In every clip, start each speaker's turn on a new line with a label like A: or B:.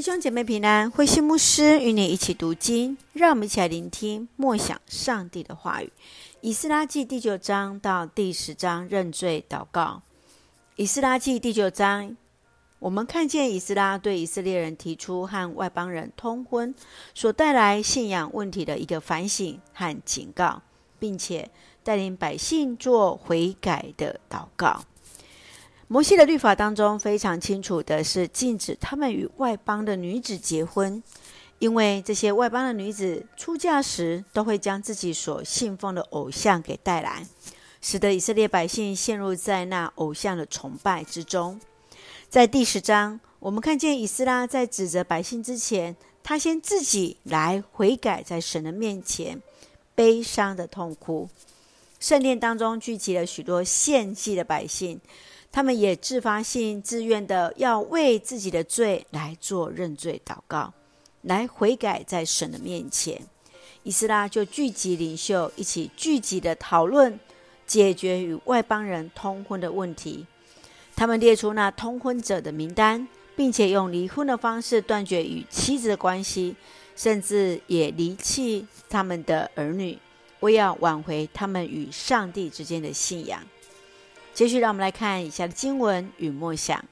A: 弟兄姐妹平安，慧馨牧师与你一起读经，让我们一起来聆听默想上帝的话语。以斯拉记第九章到第十章认罪祷告。以斯拉记第九章，我们看见以斯拉对以色列人提出和外邦人通婚所带来信仰问题的一个反省和警告，并且带领百姓做悔改的祷告。摩西的律法当中非常清楚的是禁止他们与外邦的女子结婚，因为这些外邦的女子出嫁时都会将自己所信奉的偶像给带来，使得以色列百姓陷入在那偶像的崇拜之中。在第十章，我们看见以斯拉在指责百姓之前，他先自己来悔改，在神的面前悲伤的痛哭。圣殿当中聚集了许多献祭的百姓。他们也自发性、自愿的要为自己的罪来做认罪祷告，来悔改在神的面前。以斯拉就聚集领袖，一起聚集的讨论解决与外邦人通婚的问题。他们列出那通婚者的名单，并且用离婚的方式断绝与妻子的关系，甚至也离弃他们的儿女，为要挽回他们与上帝之间的信仰。继续，让我们来看以下的经文与默想。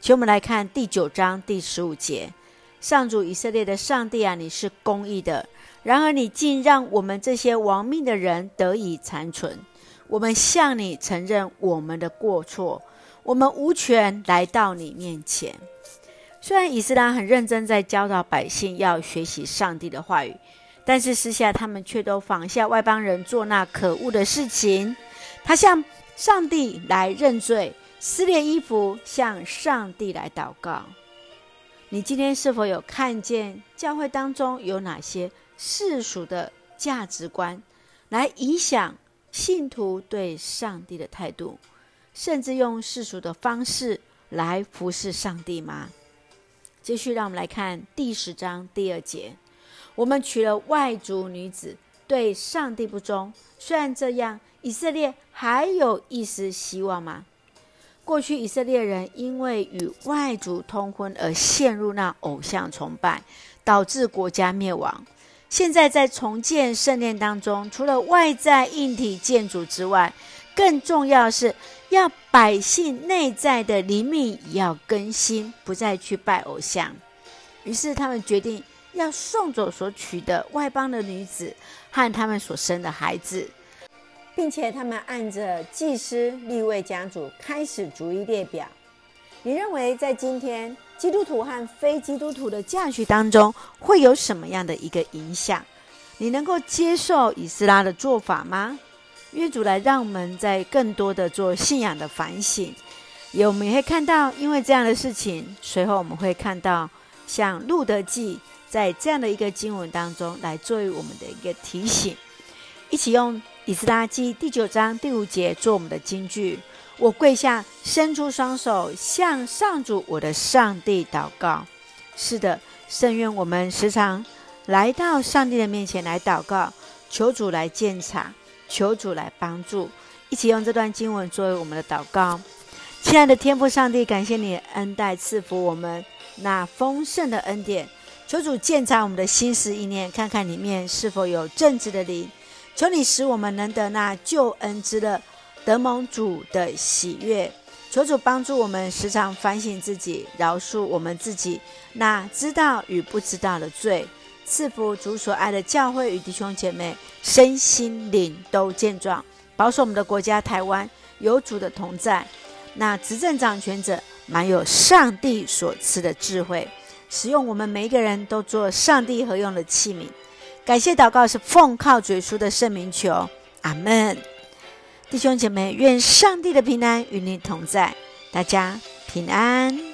A: 请我们来看第九章第十五节：上主以色列的上帝啊，你是公义的，然而你竟让我们这些亡命的人得以残存。我们向你承认我们的过错，我们无权来到你面前。虽然以斯兰很认真在教导百姓要学习上帝的话语，但是私下他们却都仿效外邦人做那可恶的事情。他向上帝来认罪，撕裂衣服，向上帝来祷告。你今天是否有看见教会当中有哪些世俗的价值观，来影响信徒对上帝的态度，甚至用世俗的方式来服侍上帝吗？继续，让我们来看第十章第二节：我们娶了外族女子，对上帝不忠。虽然这样。以色列还有一丝希望吗？过去以色列人因为与外族通婚而陷入那偶像崇拜，导致国家灭亡。现在在重建圣殿当中，除了外在硬体建筑之外，更重要是要百姓内在的灵命也要更新，不再去拜偶像。于是他们决定要送走所娶的外邦的女子和他们所生的孩子。并且他们按着祭司、立位家族开始逐一列表。你认为在今天基督徒和非基督徒的嫁娶当中会有什么样的一个影响？你能够接受以斯拉的做法吗？愿主来让我们在更多的做信仰的反省。也我们也会看到，因为这样的事情，随后我们会看到像路德记在这样的一个经文当中来作为我们的一个提醒，一起用。以斯拉记第九章第五节做我们的金句。我跪下，伸出双手，向上主我的上帝祷告。是的，圣愿我们时常来到上帝的面前来祷告，求主来鉴察，求主来帮助。一起用这段经文作为我们的祷告。亲爱的天父上帝，感谢你恩待赐福我们那丰盛的恩典。求主鉴察我们的心思意念，看看里面是否有正直的灵。求你使我们能得那救恩之乐，得蒙主的喜悦。求主帮助我们时常反省自己，饶恕我们自己那知道与不知道的罪。赐福主所爱的教会与弟兄姐妹，身心灵都健壮。保守我们的国家台湾有主的同在。那执政掌权者满有上帝所赐的智慧，使用我们每一个人都做上帝合用的器皿。感谢祷告是奉靠主耶稣的圣名求，阿门。弟兄姐妹，愿上帝的平安与你同在，大家平安。